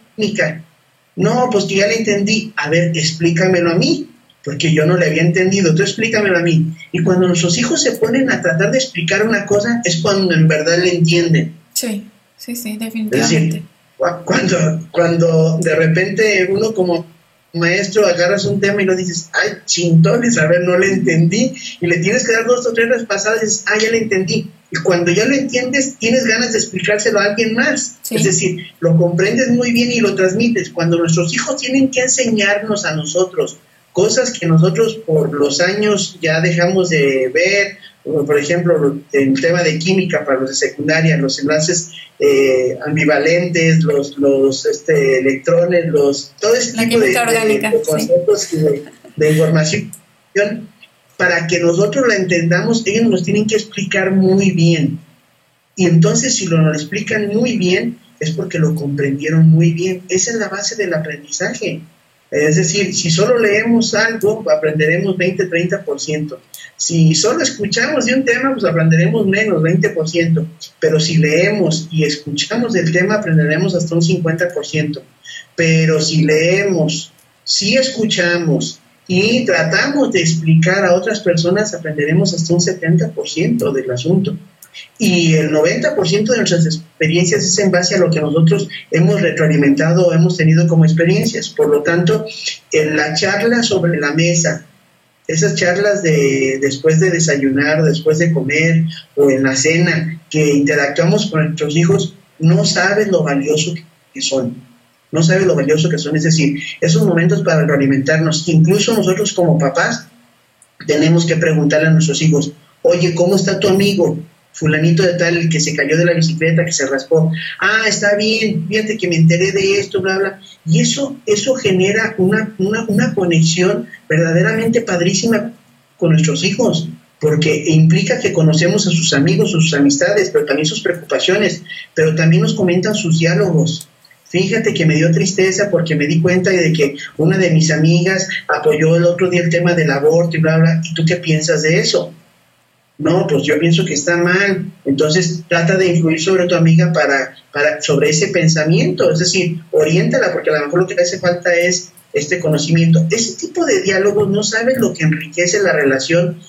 No, pues que ya le entendí. A ver, explícamelo a mí, porque yo no le había entendido. Tú explícamelo a mí. Y cuando nuestros hijos se ponen a tratar de explicar una cosa, es cuando en verdad le entienden. Sí, sí, sí, definitivamente. cuando, cuando de repente uno como maestro agarras un tema y lo dices, ay, chintones, a ver, no le entendí, y le tienes que dar dos o tres pasadas y dices, ah, ya le entendí. Y cuando ya lo entiendes, tienes ganas de explicárselo a alguien más. Es decir, lo comprendes muy bien y lo transmites. Cuando nuestros hijos tienen que enseñarnos a nosotros cosas que nosotros por los años ya dejamos de ver, por ejemplo, el tema de química para los de secundaria, los enlaces eh, ambivalentes, los, los este, electrones, los, todo ese tipo de, conceptos de información para que nosotros la entendamos, ellos nos tienen que explicar muy bien. Y entonces si lo nos explican muy bien, es porque lo comprendieron muy bien. Esa es la base del aprendizaje. Es decir, si solo leemos algo, aprenderemos 20, 30%. Si solo escuchamos de un tema, pues aprenderemos menos, 20%. Pero si leemos y escuchamos del tema, aprenderemos hasta un 50%. Pero si leemos, si escuchamos y tratamos de explicar a otras personas, aprenderemos hasta un 70% del asunto. Y el 90% de nuestras experiencias es en base a lo que nosotros hemos retroalimentado o hemos tenido como experiencias. Por lo tanto, en la charla sobre la mesa, esas charlas de después de desayunar, después de comer o en la cena, que interactuamos con nuestros hijos, no saben lo valioso que son no sabe lo valioso que son. Es decir, esos momentos para realimentarnos, incluso nosotros como papás, tenemos que preguntarle a nuestros hijos, oye, ¿cómo está tu amigo? Fulanito de tal, que se cayó de la bicicleta, que se raspó. Ah, está bien, fíjate que me enteré de esto, bla, bla. Y eso, eso genera una, una, una conexión verdaderamente padrísima con nuestros hijos porque implica que conocemos a sus amigos, sus amistades, pero también sus preocupaciones, pero también nos comentan sus diálogos, Fíjate que me dio tristeza porque me di cuenta de que una de mis amigas apoyó el otro día el tema del aborto y bla, bla. ¿Y tú qué piensas de eso? No, pues yo pienso que está mal. Entonces trata de influir sobre tu amiga para, para, sobre ese pensamiento. Es decir, oriéntala porque a lo mejor lo que le hace falta es este conocimiento. Ese tipo de diálogos no sabes lo que enriquece la relación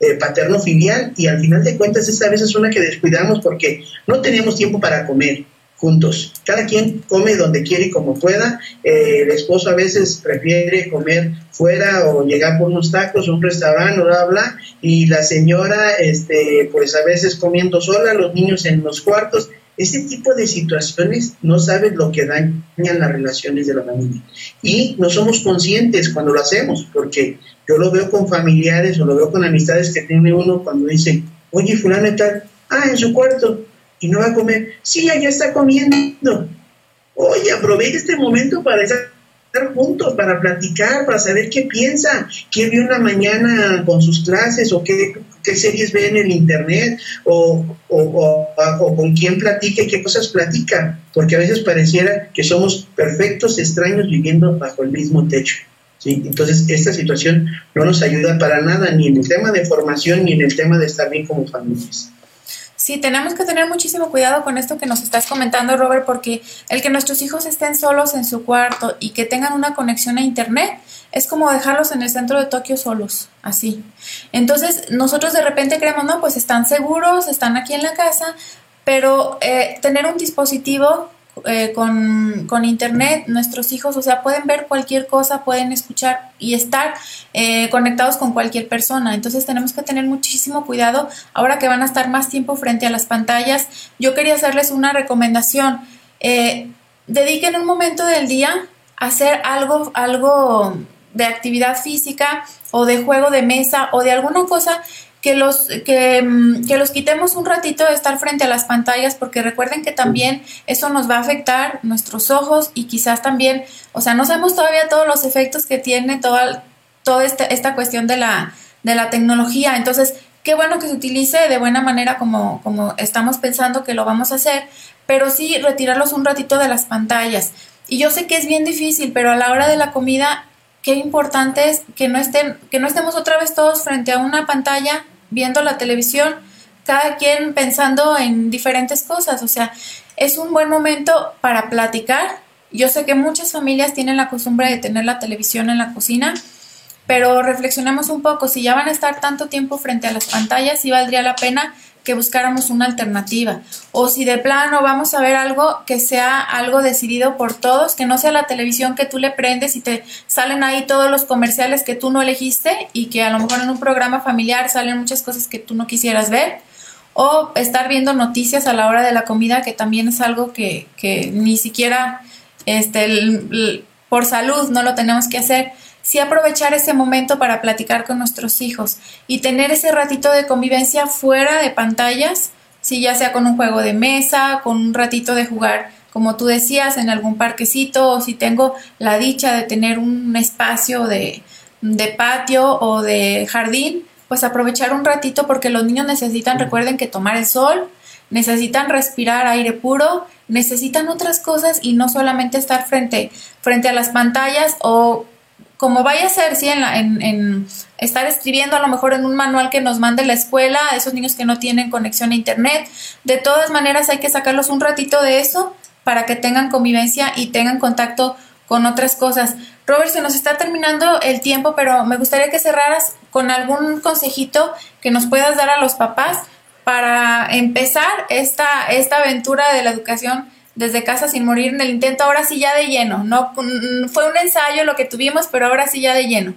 eh, paterno-filial y al final de cuentas esa vez es una que descuidamos porque no tenemos tiempo para comer juntos. Cada quien come donde quiere y como pueda. Eh, el esposo a veces prefiere comer fuera o llegar por unos tacos un restaurante bla, bla, y la señora, este, pues a veces comiendo sola, los niños en los cuartos. Ese tipo de situaciones no sabes lo que dañan las relaciones de la familia. Y no somos conscientes cuando lo hacemos, porque yo lo veo con familiares o lo veo con amistades que tiene uno cuando dice, oye, fulano está, ah, en su cuarto, y no va a comer. Sí, ya está comiendo. Oye, aprovecha este momento para estar juntos, para platicar, para saber qué piensa, qué vio una mañana con sus clases o qué, series ve en el internet o, o, con quién platica y qué cosas platica, porque a veces pareciera que somos perfectos extraños viviendo bajo el mismo techo. ¿sí? Entonces, esta situación no nos ayuda para nada, ni en el tema de formación, ni en el tema de estar bien como familias. Sí, tenemos que tener muchísimo cuidado con esto que nos estás comentando, Robert, porque el que nuestros hijos estén solos en su cuarto y que tengan una conexión a Internet es como dejarlos en el centro de Tokio solos, así. Entonces, nosotros de repente creemos, no, pues están seguros, están aquí en la casa, pero eh, tener un dispositivo eh, con, con, internet, nuestros hijos, o sea, pueden ver cualquier cosa, pueden escuchar y estar eh, conectados con cualquier persona. Entonces tenemos que tener muchísimo cuidado ahora que van a estar más tiempo frente a las pantallas. Yo quería hacerles una recomendación. Eh, dediquen un momento del día a hacer algo, algo de actividad física o de juego de mesa o de alguna cosa que los, que, mm, que, los quitemos un ratito de estar frente a las pantallas, porque recuerden que también eso nos va a afectar nuestros ojos y quizás también, o sea, no sabemos todavía todos los efectos que tiene toda, toda esta, esta cuestión de la, de la tecnología. Entonces, qué bueno que se utilice de buena manera como, como estamos pensando que lo vamos a hacer, pero sí retirarlos un ratito de las pantallas. Y yo sé que es bien difícil, pero a la hora de la comida, qué importante es que no, estén, que no estemos otra vez todos frente a una pantalla viendo la televisión, cada quien pensando en diferentes cosas. O sea, es un buen momento para platicar. Yo sé que muchas familias tienen la costumbre de tener la televisión en la cocina, pero reflexionemos un poco, si ya van a estar tanto tiempo frente a las pantallas, sí valdría la pena que buscáramos una alternativa. O si de plano vamos a ver algo que sea algo decidido por todos, que no sea la televisión que tú le prendes y te salen ahí todos los comerciales que tú no elegiste y que a lo mejor en un programa familiar salen muchas cosas que tú no quisieras ver. O estar viendo noticias a la hora de la comida, que también es algo que, que ni siquiera este, por salud no lo tenemos que hacer sí aprovechar ese momento para platicar con nuestros hijos y tener ese ratito de convivencia fuera de pantallas, si ya sea con un juego de mesa, con un ratito de jugar, como tú decías, en algún parquecito, o si tengo la dicha de tener un espacio de, de patio o de jardín, pues aprovechar un ratito porque los niños necesitan, recuerden que tomar el sol, necesitan respirar aire puro, necesitan otras cosas y no solamente estar frente, frente a las pantallas o como vaya a ser, sí, en, en, estar escribiendo a lo mejor en un manual que nos mande la escuela, a esos niños que no tienen conexión a internet. De todas maneras hay que sacarlos un ratito de eso para que tengan convivencia y tengan contacto con otras cosas. Robert, se nos está terminando el tiempo, pero me gustaría que cerraras con algún consejito que nos puedas dar a los papás para empezar esta, esta aventura de la educación desde casa sin morir en el intento, ahora sí ya de lleno. No fue un ensayo lo que tuvimos, pero ahora sí ya de lleno.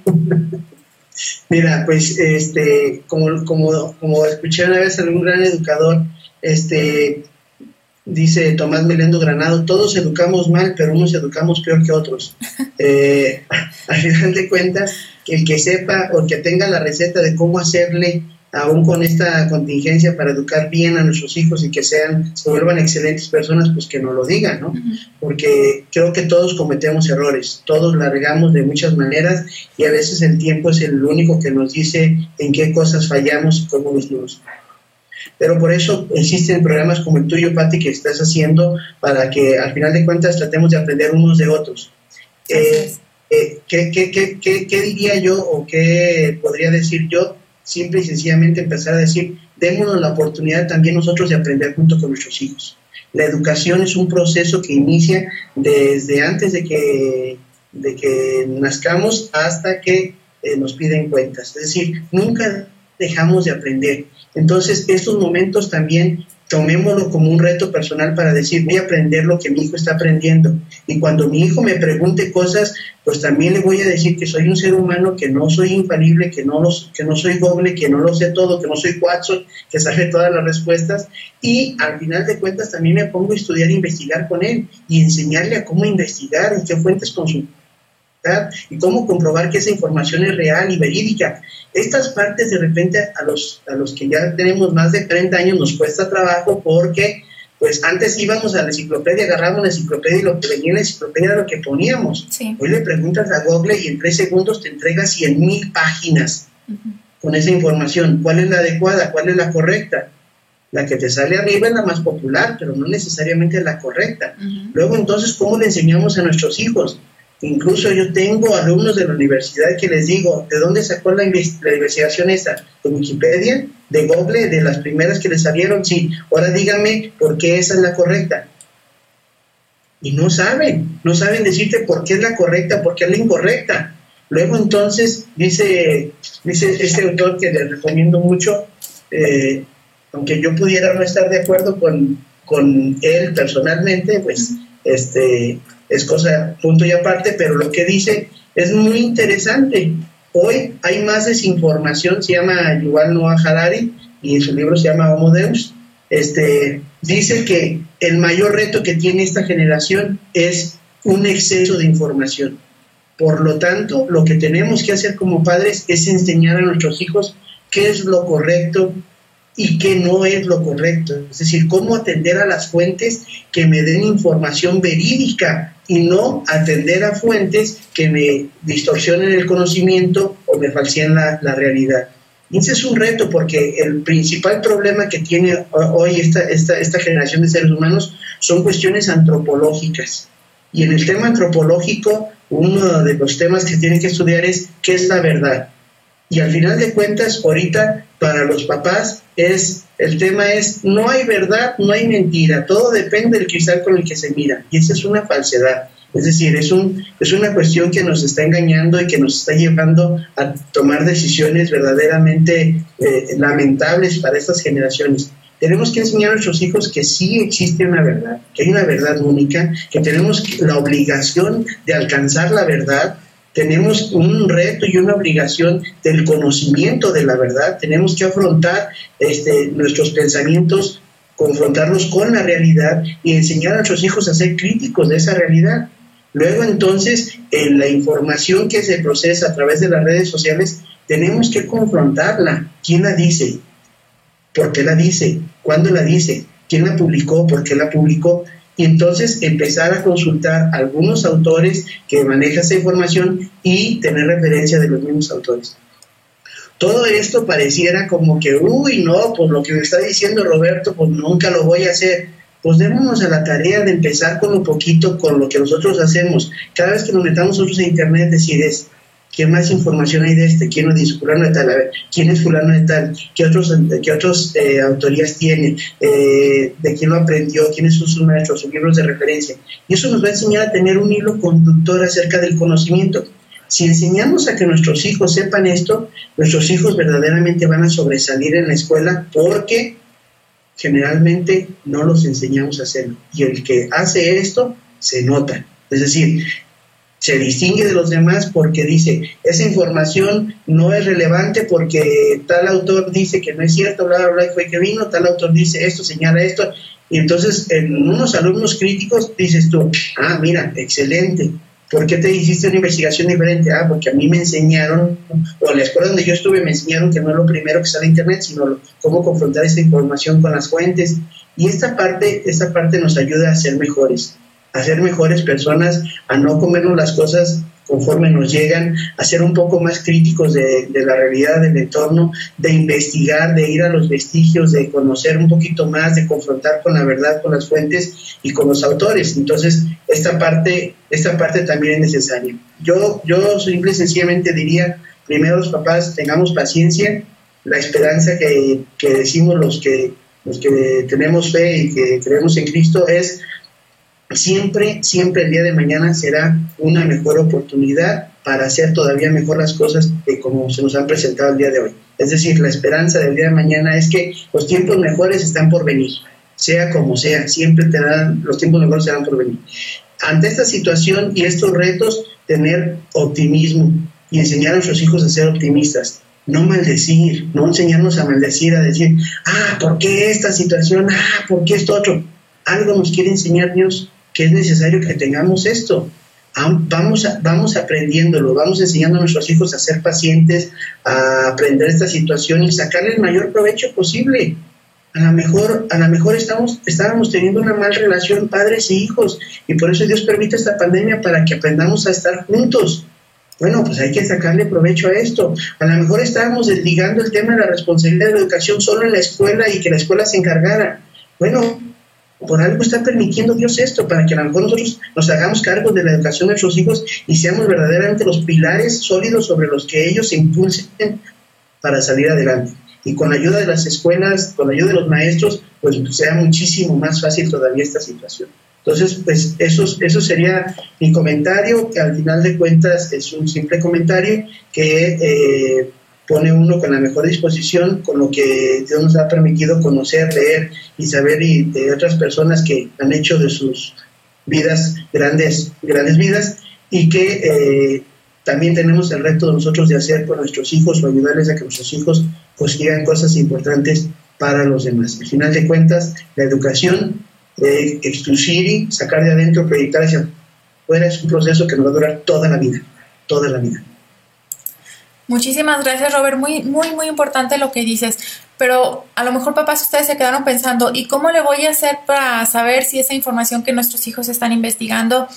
Mira, pues este, como, como, como escuché una vez algún gran educador, este, dice Tomás Melendo Granado, todos educamos mal, pero unos educamos peor que otros. Eh, al final de cuentas, el que sepa o que tenga la receta de cómo hacerle aún con esta contingencia para educar bien a nuestros hijos y que sean, se vuelvan excelentes personas, pues que nos lo digan, ¿no? Porque creo que todos cometemos errores, todos largamos de muchas maneras y a veces el tiempo es el único que nos dice en qué cosas fallamos y cómo nos pero por eso existen programas como el tuyo, Pati, que estás haciendo para que al final de cuentas tratemos de aprender unos de otros. Eh, eh, ¿qué, qué, qué, qué, diría yo o qué podría decir yo simple y sencillamente empezar a decir, démonos la oportunidad también nosotros de aprender junto con nuestros hijos. La educación es un proceso que inicia desde antes de que, de que nazcamos hasta que eh, nos piden cuentas. Es decir, nunca dejamos de aprender. Entonces, estos momentos también tomémoslo como un reto personal para decir, voy a aprender lo que mi hijo está aprendiendo. Y cuando mi hijo me pregunte cosas, pues también le voy a decir que soy un ser humano, que no soy infalible, que no, los, que no soy doble, que no lo sé todo, que no soy Watson, que sabe todas las respuestas. Y al final de cuentas también me pongo a estudiar e investigar con él y enseñarle a cómo investigar y qué fuentes consultar y cómo comprobar que esa información es real y verídica. Estas partes de repente a los, a los que ya tenemos más de 30 años nos cuesta trabajo porque pues antes íbamos a la enciclopedia, agarrábamos la enciclopedia y lo que venía en la enciclopedia era lo que poníamos. Hoy le preguntas a Google y en tres segundos te entrega 100 mil páginas con esa información. ¿Cuál es la adecuada? ¿Cuál es la correcta? La que te sale arriba es la más popular, pero no necesariamente la correcta. Luego entonces, ¿cómo le enseñamos a nuestros hijos? Incluso yo tengo alumnos de la universidad que les digo, ¿de dónde sacó la, investigación esa? ¿De Wikipedia? ¿De Google? ¿De las primeras que les salieron? Sí. Ahora díganme por qué esa es la correcta. Y no saben, no saben decirte por qué es la correcta, por qué es la incorrecta. Luego entonces dice, dice este autor que le recomiendo mucho, eh, aunque yo pudiera no estar de acuerdo con, con él personalmente, pues este, es cosa punto y aparte, pero lo que dice es muy interesante. Hoy hay más desinformación, se llama Yuval Noah Harari y su libro se llama Homo Deus. Este, dice que el mayor reto que tiene esta generación es un exceso de información. Por lo tanto, lo que tenemos que hacer como padres es enseñar a nuestros hijos qué es lo correcto y qué no es lo correcto. Es decir, cómo atender a las fuentes que me den información verídica y no atender a fuentes que me distorsionen el conocimiento o me falseen la, realidad. Y ese es un reto porque el principal problema que tiene hoy esta, esta, esta generación de seres humanos son cuestiones antropológicas. Y en el tema antropológico, uno de los temas que tienen que estudiar es qué es la verdad. Y al final de cuentas, ahorita para los papás es el tema es no hay verdad, no hay mentira, todo depende del cristal con el que se mira y esa es una falsedad. Es decir, es, un, es una cuestión que nos está engañando y que nos está llevando a tomar decisiones verdaderamente eh, lamentables para estas generaciones. Tenemos que enseñar a nuestros hijos que sí existe una verdad, que hay una verdad única, que tenemos la obligación de alcanzar la verdad tenemos un reto y una obligación del conocimiento de la verdad, tenemos que afrontar este, nuestros pensamientos, confrontarlos con la realidad y enseñar a nuestros hijos a ser críticos de esa realidad. Luego entonces, en la información que se procesa a través de las redes sociales, tenemos que confrontarla. ¿Quién la dice? ¿Por qué la dice? ¿Cuándo la dice? ¿Quién la publicó? ¿Por qué la publicó? Y entonces empezar a consultar algunos autores que manejan esa información y tener referencia de los mismos autores. Todo esto pareciera como que, uy, no, por lo que me está diciendo Roberto, pues nunca lo voy a hacer. Pues démonos a la tarea de empezar con un poquito, con lo que nosotros hacemos. Cada vez que nos metamos nosotros a Internet, decir es, ¿Qué más información hay de este? ¿Quién lo dice? Fulano de tal. A ver, ¿quién es fulano de tal? ¿Qué otros, qué otros eh, autorías tiene? Eh, ¿De quién lo aprendió? ¿Quiénes son sus maestros? ¿Sus libros de referencia? Y eso nos va a enseñar a tener un hilo conductor acerca del conocimiento. Si enseñamos a que nuestros hijos sepan esto, nuestros hijos verdaderamente van a sobresalir en la escuela porque generalmente no los enseñamos a hacerlo. Y el que hace esto se nota. Es decir, se distingue de los demás porque dice, esa información no es relevante porque tal autor dice que no es cierto, bla, bla, bla, fue que vino, tal autor dice esto, señala esto, y entonces en unos alumnos críticos dices tú, ah, mira, excelente, ¿por qué te hiciste una investigación diferente? Ah, porque a mí me enseñaron, o en la escuela donde yo estuve me enseñaron que no es lo primero que sale a Internet, sino cómo confrontar esa información con las fuentes, y esta parte, esta parte nos ayuda a ser mejores a ser mejores personas, a no comernos las cosas conforme nos llegan, a ser un poco más críticos de, la realidad del entorno, de investigar, de ir a los vestigios, de conocer un poquito más, de confrontar con la verdad, con las fuentes y con los autores. Entonces, esta parte, esta parte también es necesaria. Yo, yo simple y sencillamente diría, primero los papás, tengamos paciencia, la esperanza que, que decimos los que, los que tenemos fe y que creemos en Cristo es siempre, siempre el día de mañana será una mejor oportunidad para hacer todavía mejor las cosas de como se nos han presentado el día de hoy. Es decir, la esperanza del día de mañana es que los tiempos mejores están por venir, sea como sea, siempre te dan, los tiempos mejores serán por venir. Ante esta situación y estos retos, tener optimismo y enseñar a nuestros hijos a ser optimistas, no maldecir, no enseñarnos a maldecir, a decir, ah, ¿por qué esta situación? Ah, ¿por qué esto otro? Algo nos quiere enseñar Dios que es necesario que tengamos esto. Vamos, vamos aprendiéndolo, vamos enseñando a nuestros hijos a ser pacientes, a aprender esta situación y sacarle el mayor provecho posible. A lo mejor, a lo mejor estamos, estábamos teniendo una mala relación padres e hijos y por eso Dios permite esta pandemia para que aprendamos a estar juntos. Bueno, pues hay que sacarle provecho a esto. A lo mejor estábamos desligando el tema de la responsabilidad de la educación solo en la escuela y que la escuela se encargara. Bueno, por algo está permitiendo Dios esto, para que a lo mejor nosotros nos hagamos cargo de la educación de nuestros hijos y seamos verdaderamente los pilares sólidos sobre los que ellos se impulsen para salir adelante. Y con la ayuda de las escuelas, con la ayuda de los maestros, pues sea muchísimo más fácil todavía esta situación. Entonces, pues eso, eso sería mi comentario, que al final de cuentas es un simple comentario que eh, pone uno con la mejor disposición, con lo que Dios nos ha permitido conocer, leer y saber y de otras personas que han hecho de sus vidas grandes, grandes vidas y que eh, también tenemos el reto de nosotros de hacer con nuestros hijos o ayudarles a que nuestros hijos consigan cosas importantes para los demás. Al final de cuentas, la educación de excluir, sacar de adentro, proyectar hacia afuera es un proceso que nos va a durar toda la vida, toda la vida. Muchísimas gracias, Robert. Muy, muy, muy importante lo que dices. Pero a lo mejor, papás, ustedes se quedaron pensando, ¿y cómo le voy a hacer para saber si esa información que nuestros hijos están investigando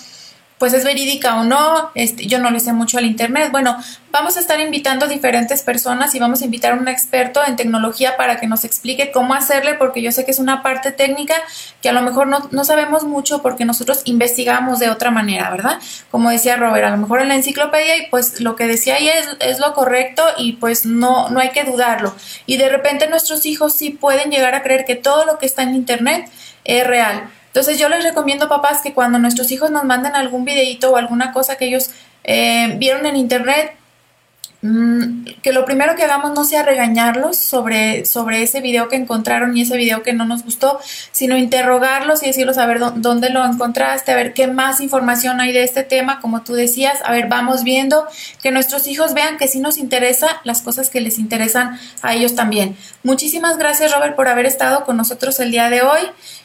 pues es verídica o no, este, yo no le sé mucho al Internet. Bueno, vamos a estar invitando diferentes personas y vamos a invitar a un experto en tecnología para que nos explique cómo hacerle, porque yo sé que es una parte técnica que a lo mejor no, no sabemos mucho porque nosotros investigamos de otra manera, ¿verdad? Como decía Robert, a lo mejor en la enciclopedia y pues lo que decía ahí es, es lo correcto y pues no, no hay que dudarlo. Y de repente nuestros hijos sí pueden llegar a creer que todo lo que está en Internet es real. Entonces yo les recomiendo, papás, que cuando nuestros hijos nos manden algún videito o alguna cosa que ellos eh, vieron en internet, mm, que lo primero que hagamos no sea regañarlos sobre, sobre ese video que encontraron y ese video que no nos gustó, sino interrogarlos y decirles a ver dónde lo encontraste, a ver qué más información hay de este tema, como tú decías, a ver, vamos viendo, que nuestros hijos vean que sí nos interesa las cosas que les interesan a ellos también. Muchísimas gracias, Robert, por haber estado con nosotros el día de hoy.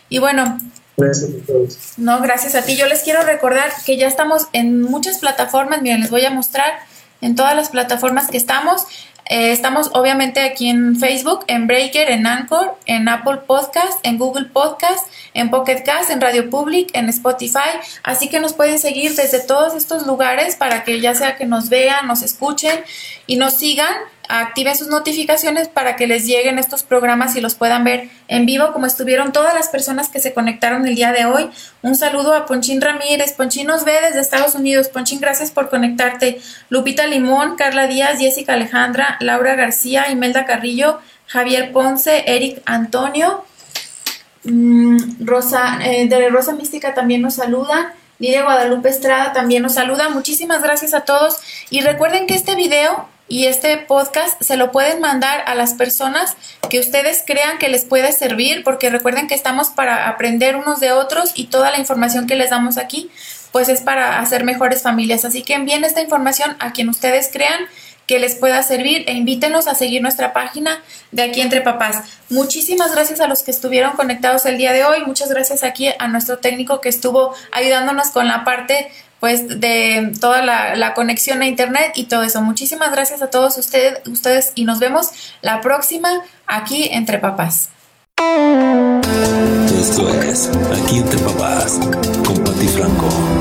Y bueno, Gracias a todos. No, gracias a ti. Yo les quiero recordar que ya estamos en muchas plataformas. Miren, les voy a mostrar en todas las plataformas que estamos. Eh, estamos obviamente aquí en Facebook, en Breaker, en Anchor, en Apple Podcast, en Google Podcast, en Pocket Cast, en Radio Public, en Spotify. Así que nos pueden seguir desde todos estos lugares para que ya sea que nos vean, nos escuchen y nos sigan activen sus notificaciones para que les lleguen estos programas y los puedan ver en vivo como estuvieron todas las personas que se conectaron el día de hoy. Un saludo a Ponchín Ramírez, Ponchín nos ve desde Estados Unidos, Ponchín gracias por conectarte, Lupita Limón, Carla Díaz, Jessica Alejandra, Laura García, Imelda Carrillo, Javier Ponce, Eric Antonio, mm, Rosa, eh, de Rosa Mística también nos saluda. Lidia Guadalupe Estrada también nos saluda. Muchísimas gracias a todos. Y recuerden que este video y este podcast se lo pueden mandar a las personas que ustedes crean que les puede servir, porque recuerden que estamos para aprender unos de otros y toda la información que les damos aquí, pues es para hacer mejores familias. Así que envíen esta información a quien ustedes crean que les pueda servir e invítenos a seguir nuestra página de aquí entre papás. Muchísimas gracias a los que estuvieron conectados el día de hoy. Muchas gracias aquí a nuestro técnico que estuvo ayudándonos con la parte pues de toda la, conexión a internet y todo eso. Muchísimas gracias a todos ustedes, ustedes y nos vemos la próxima aquí entre papás. Esto es Aquí entre papás con Franco.